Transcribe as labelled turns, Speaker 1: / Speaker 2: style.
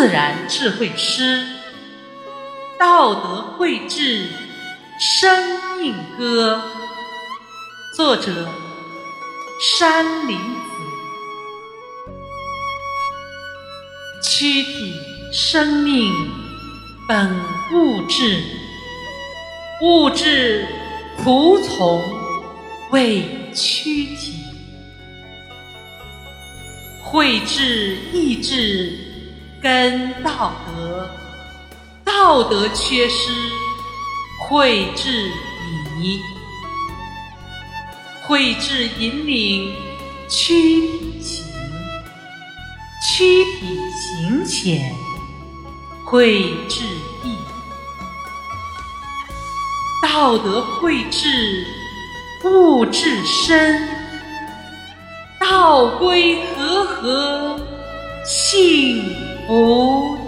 Speaker 1: 自然智慧诗，道德绘制生命歌。作者：山林子。躯体生命本物质，物质仆从为躯体。绘制意志跟道德，道德缺失，绘制迷。绘制引领躯体行，躯体行浅，绘制意。道德绘制物质身。道归和合，幸福地。